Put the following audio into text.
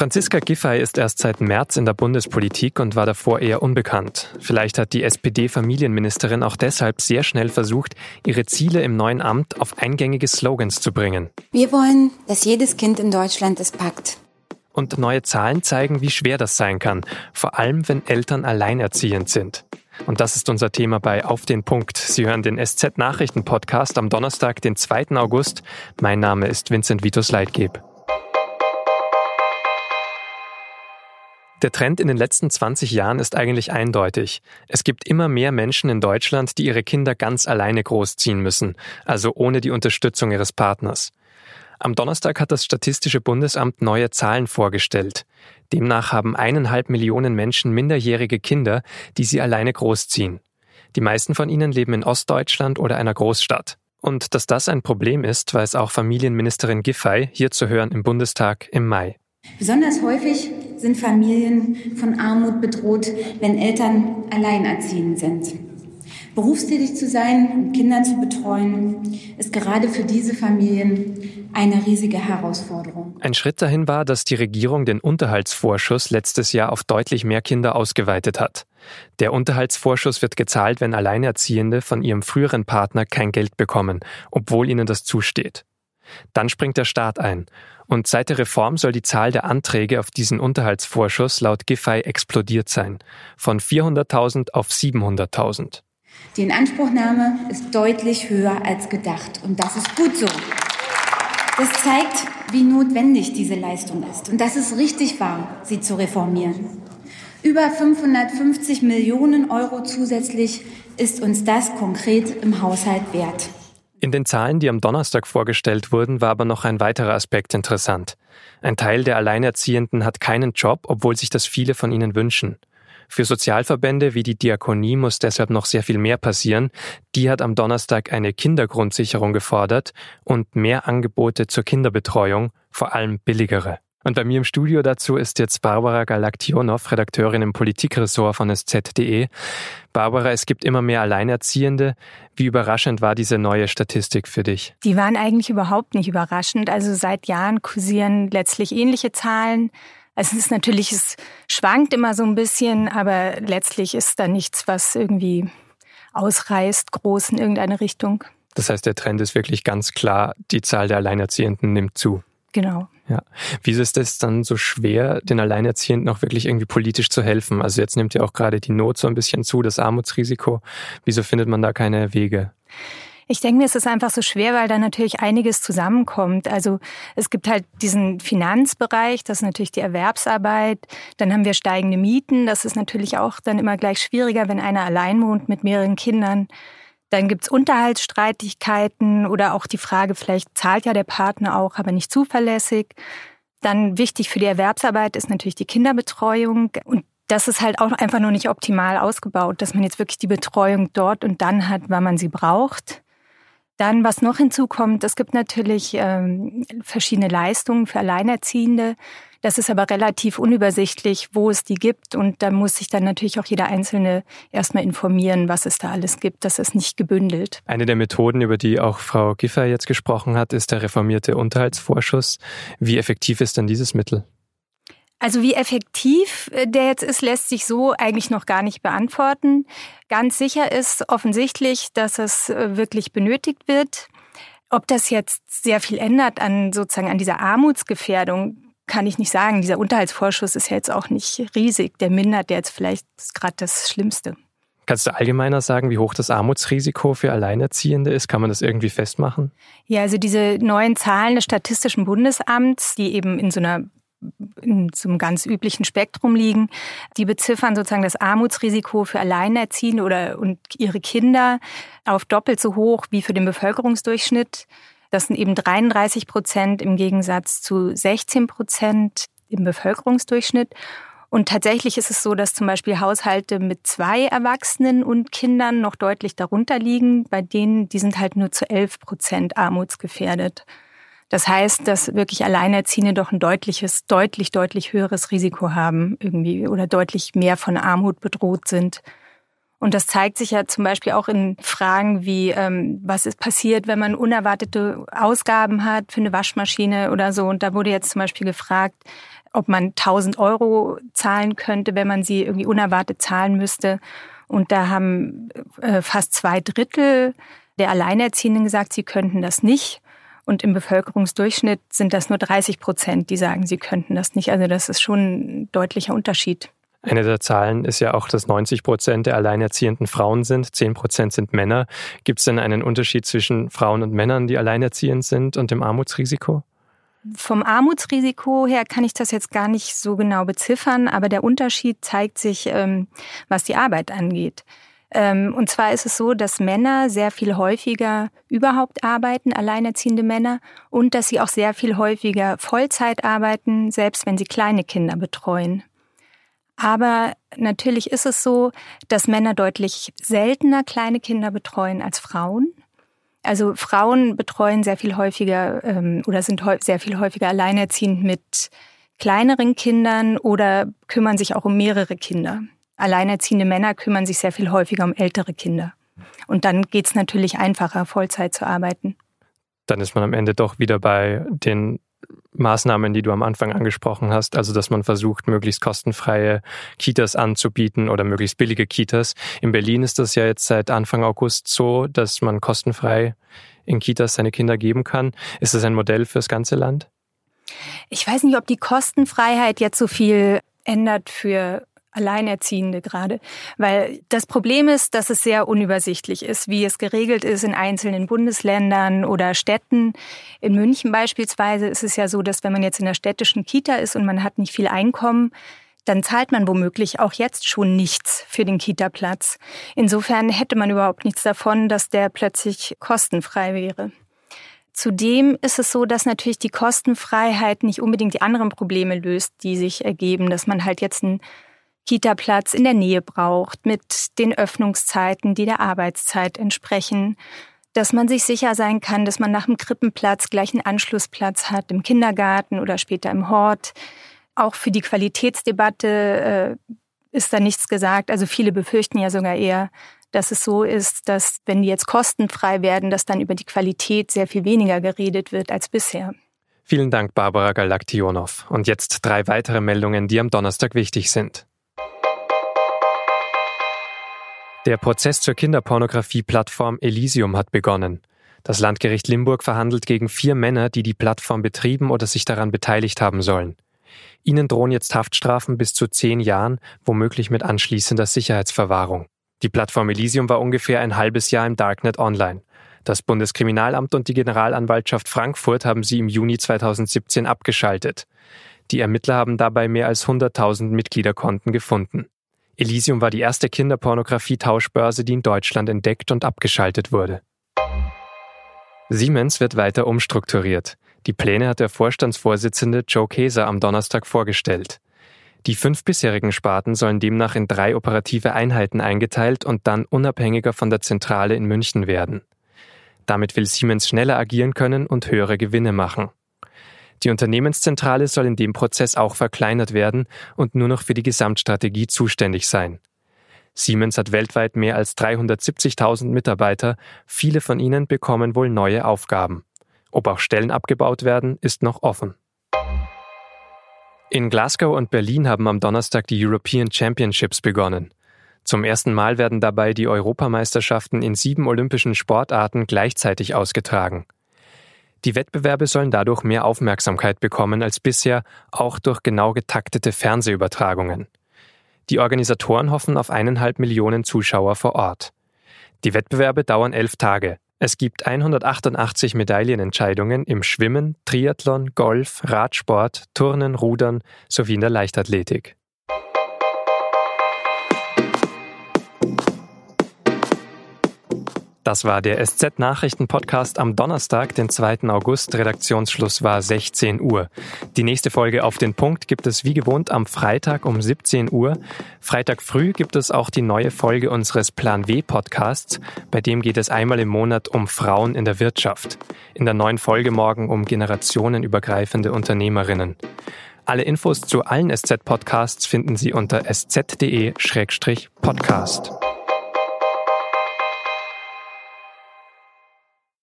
Franziska Giffey ist erst seit März in der Bundespolitik und war davor eher unbekannt. Vielleicht hat die SPD-Familienministerin auch deshalb sehr schnell versucht, ihre Ziele im neuen Amt auf eingängige Slogans zu bringen. Wir wollen, dass jedes Kind in Deutschland es packt. Und neue Zahlen zeigen, wie schwer das sein kann, vor allem wenn Eltern alleinerziehend sind. Und das ist unser Thema bei Auf den Punkt. Sie hören den SZ-Nachrichten-Podcast am Donnerstag, den 2. August. Mein Name ist Vincent Vitus Leitgeb. Der Trend in den letzten 20 Jahren ist eigentlich eindeutig. Es gibt immer mehr Menschen in Deutschland, die ihre Kinder ganz alleine großziehen müssen, also ohne die Unterstützung ihres Partners. Am Donnerstag hat das Statistische Bundesamt neue Zahlen vorgestellt. Demnach haben eineinhalb Millionen Menschen minderjährige Kinder, die sie alleine großziehen. Die meisten von ihnen leben in Ostdeutschland oder einer Großstadt. Und dass das ein Problem ist, weiß auch Familienministerin Giffey hier zu hören im Bundestag im Mai. Besonders häufig sind Familien von Armut bedroht, wenn Eltern alleinerziehend sind. Berufstätig zu sein und Kinder zu betreuen, ist gerade für diese Familien eine riesige Herausforderung. Ein Schritt dahin war, dass die Regierung den Unterhaltsvorschuss letztes Jahr auf deutlich mehr Kinder ausgeweitet hat. Der Unterhaltsvorschuss wird gezahlt, wenn Alleinerziehende von ihrem früheren Partner kein Geld bekommen, obwohl ihnen das zusteht. Dann springt der Staat ein. Und seit der Reform soll die Zahl der Anträge auf diesen Unterhaltsvorschuss laut Giffey explodiert sein. Von 400.000 auf 700.000. Die Inanspruchnahme ist deutlich höher als gedacht. Und das ist gut so. Das zeigt, wie notwendig diese Leistung ist. Und dass es richtig war, sie zu reformieren. Über 550 Millionen Euro zusätzlich ist uns das konkret im Haushalt wert. In den Zahlen, die am Donnerstag vorgestellt wurden, war aber noch ein weiterer Aspekt interessant. Ein Teil der Alleinerziehenden hat keinen Job, obwohl sich das viele von ihnen wünschen. Für Sozialverbände wie die Diakonie muss deshalb noch sehr viel mehr passieren. Die hat am Donnerstag eine Kindergrundsicherung gefordert und mehr Angebote zur Kinderbetreuung, vor allem billigere. Und bei mir im Studio dazu ist jetzt Barbara Galaktionov, Redakteurin im Politikressort von SZ.de. Barbara, es gibt immer mehr Alleinerziehende. Wie überraschend war diese neue Statistik für dich? Die waren eigentlich überhaupt nicht überraschend. Also seit Jahren kursieren letztlich ähnliche Zahlen. Also es ist natürlich, es schwankt immer so ein bisschen, aber letztlich ist da nichts, was irgendwie ausreißt, groß in irgendeine Richtung. Das heißt, der Trend ist wirklich ganz klar, die Zahl der Alleinerziehenden nimmt zu. Genau. Ja. Wieso ist es dann so schwer, den Alleinerziehenden auch wirklich irgendwie politisch zu helfen? Also jetzt nimmt ja auch gerade die Not so ein bisschen zu, das Armutsrisiko. Wieso findet man da keine Wege? Ich denke mir, es ist einfach so schwer, weil da natürlich einiges zusammenkommt. Also es gibt halt diesen Finanzbereich, das ist natürlich die Erwerbsarbeit. Dann haben wir steigende Mieten. Das ist natürlich auch dann immer gleich schwieriger, wenn einer allein wohnt mit mehreren Kindern. Dann gibt's Unterhaltsstreitigkeiten oder auch die Frage, vielleicht zahlt ja der Partner auch, aber nicht zuverlässig. Dann wichtig für die Erwerbsarbeit ist natürlich die Kinderbetreuung. Und das ist halt auch einfach nur nicht optimal ausgebaut, dass man jetzt wirklich die Betreuung dort und dann hat, wann man sie braucht. Dann, was noch hinzukommt, es gibt natürlich ähm, verschiedene Leistungen für Alleinerziehende. Das ist aber relativ unübersichtlich, wo es die gibt. Und da muss sich dann natürlich auch jeder Einzelne erstmal informieren, was es da alles gibt. Das ist nicht gebündelt. Eine der Methoden, über die auch Frau Giffer jetzt gesprochen hat, ist der reformierte Unterhaltsvorschuss. Wie effektiv ist denn dieses Mittel? Also wie effektiv äh, der jetzt ist, lässt sich so eigentlich noch gar nicht beantworten. Ganz sicher ist offensichtlich, dass es äh, wirklich benötigt wird. Ob das jetzt sehr viel ändert an sozusagen an dieser Armutsgefährdung, kann ich nicht sagen. Dieser Unterhaltsvorschuss ist ja jetzt auch nicht riesig. Der mindert jetzt vielleicht gerade das Schlimmste. Kannst du allgemeiner sagen, wie hoch das Armutsrisiko für Alleinerziehende ist? Kann man das irgendwie festmachen? Ja, also diese neuen Zahlen des Statistischen Bundesamts, die eben in so einer in einem ganz üblichen Spektrum liegen. Die beziffern sozusagen das Armutsrisiko für Alleinerziehende oder und ihre Kinder auf doppelt so hoch wie für den Bevölkerungsdurchschnitt. Das sind eben 33 Prozent im Gegensatz zu 16 Prozent im Bevölkerungsdurchschnitt. Und tatsächlich ist es so, dass zum Beispiel Haushalte mit zwei Erwachsenen und Kindern noch deutlich darunter liegen. Bei denen, die sind halt nur zu 11 Prozent armutsgefährdet. Das heißt, dass wirklich Alleinerziehende doch ein deutliches, deutlich, deutlich höheres Risiko haben irgendwie oder deutlich mehr von Armut bedroht sind. Und das zeigt sich ja zum Beispiel auch in Fragen wie, ähm, was ist passiert, wenn man unerwartete Ausgaben hat für eine Waschmaschine oder so. Und da wurde jetzt zum Beispiel gefragt, ob man 1000 Euro zahlen könnte, wenn man sie irgendwie unerwartet zahlen müsste. Und da haben äh, fast zwei Drittel der Alleinerziehenden gesagt, sie könnten das nicht. Und im Bevölkerungsdurchschnitt sind das nur 30 Prozent, die sagen, sie könnten das nicht. Also das ist schon ein deutlicher Unterschied. Eine der Zahlen ist ja auch, dass 90 Prozent der alleinerziehenden Frauen sind, 10 Prozent sind Männer. Gibt es denn einen Unterschied zwischen Frauen und Männern, die alleinerziehend sind und dem Armutsrisiko? Vom Armutsrisiko her kann ich das jetzt gar nicht so genau beziffern, aber der Unterschied zeigt sich, ähm, was die Arbeit angeht. Ähm, und zwar ist es so, dass Männer sehr viel häufiger überhaupt arbeiten, alleinerziehende Männer, und dass sie auch sehr viel häufiger Vollzeit arbeiten, selbst wenn sie kleine Kinder betreuen. Aber natürlich ist es so, dass Männer deutlich seltener kleine Kinder betreuen als Frauen. Also Frauen betreuen sehr viel häufiger ähm, oder sind sehr viel häufiger alleinerziehend mit kleineren Kindern oder kümmern sich auch um mehrere Kinder. Alleinerziehende Männer kümmern sich sehr viel häufiger um ältere Kinder. Und dann geht es natürlich einfacher, Vollzeit zu arbeiten. Dann ist man am Ende doch wieder bei den Maßnahmen, die du am Anfang angesprochen hast, also dass man versucht, möglichst kostenfreie Kitas anzubieten oder möglichst billige Kitas. In Berlin ist das ja jetzt seit Anfang August so, dass man kostenfrei in Kitas seine Kinder geben kann. Ist das ein Modell fürs ganze Land? Ich weiß nicht, ob die Kostenfreiheit jetzt so viel ändert für Alleinerziehende gerade. Weil das Problem ist, dass es sehr unübersichtlich ist, wie es geregelt ist in einzelnen Bundesländern oder Städten. In München beispielsweise ist es ja so, dass wenn man jetzt in der städtischen Kita ist und man hat nicht viel Einkommen, dann zahlt man womöglich auch jetzt schon nichts für den Kita-Platz. Insofern hätte man überhaupt nichts davon, dass der plötzlich kostenfrei wäre. Zudem ist es so, dass natürlich die Kostenfreiheit nicht unbedingt die anderen Probleme löst, die sich ergeben, dass man halt jetzt ein Kita-Platz in der Nähe braucht, mit den Öffnungszeiten, die der Arbeitszeit entsprechen, dass man sich sicher sein kann, dass man nach dem Krippenplatz gleich einen Anschlussplatz hat im Kindergarten oder später im Hort. Auch für die Qualitätsdebatte äh, ist da nichts gesagt. Also viele befürchten ja sogar eher, dass es so ist, dass wenn die jetzt kostenfrei werden, dass dann über die Qualität sehr viel weniger geredet wird als bisher. Vielen Dank, Barbara Galaktionov. Und jetzt drei weitere Meldungen, die am Donnerstag wichtig sind. Der Prozess zur Kinderpornografie-Plattform Elysium hat begonnen. Das Landgericht Limburg verhandelt gegen vier Männer, die die Plattform betrieben oder sich daran beteiligt haben sollen. Ihnen drohen jetzt Haftstrafen bis zu zehn Jahren, womöglich mit anschließender Sicherheitsverwahrung. Die Plattform Elysium war ungefähr ein halbes Jahr im Darknet online. Das Bundeskriminalamt und die Generalanwaltschaft Frankfurt haben sie im Juni 2017 abgeschaltet. Die Ermittler haben dabei mehr als 100.000 Mitgliederkonten gefunden. Elysium war die erste Kinderpornografie-Tauschbörse, die in Deutschland entdeckt und abgeschaltet wurde. Siemens wird weiter umstrukturiert. Die Pläne hat der Vorstandsvorsitzende Joe Keser am Donnerstag vorgestellt. Die fünf bisherigen Sparten sollen demnach in drei operative Einheiten eingeteilt und dann unabhängiger von der Zentrale in München werden. Damit will Siemens schneller agieren können und höhere Gewinne machen. Die Unternehmenszentrale soll in dem Prozess auch verkleinert werden und nur noch für die Gesamtstrategie zuständig sein. Siemens hat weltweit mehr als 370.000 Mitarbeiter, viele von ihnen bekommen wohl neue Aufgaben. Ob auch Stellen abgebaut werden, ist noch offen. In Glasgow und Berlin haben am Donnerstag die European Championships begonnen. Zum ersten Mal werden dabei die Europameisterschaften in sieben olympischen Sportarten gleichzeitig ausgetragen. Die Wettbewerbe sollen dadurch mehr Aufmerksamkeit bekommen als bisher, auch durch genau getaktete Fernsehübertragungen. Die Organisatoren hoffen auf eineinhalb Millionen Zuschauer vor Ort. Die Wettbewerbe dauern elf Tage. Es gibt 188 Medaillenentscheidungen im Schwimmen, Triathlon, Golf, Radsport, Turnen, Rudern sowie in der Leichtathletik. Das war der SZ-Nachrichten-Podcast am Donnerstag, den 2. August. Redaktionsschluss war 16 Uhr. Die nächste Folge auf den Punkt gibt es wie gewohnt am Freitag um 17 Uhr. Freitag früh gibt es auch die neue Folge unseres Plan W-Podcasts. Bei dem geht es einmal im Monat um Frauen in der Wirtschaft. In der neuen Folge morgen um generationenübergreifende Unternehmerinnen. Alle Infos zu allen SZ-Podcasts finden Sie unter sz.de-podcast.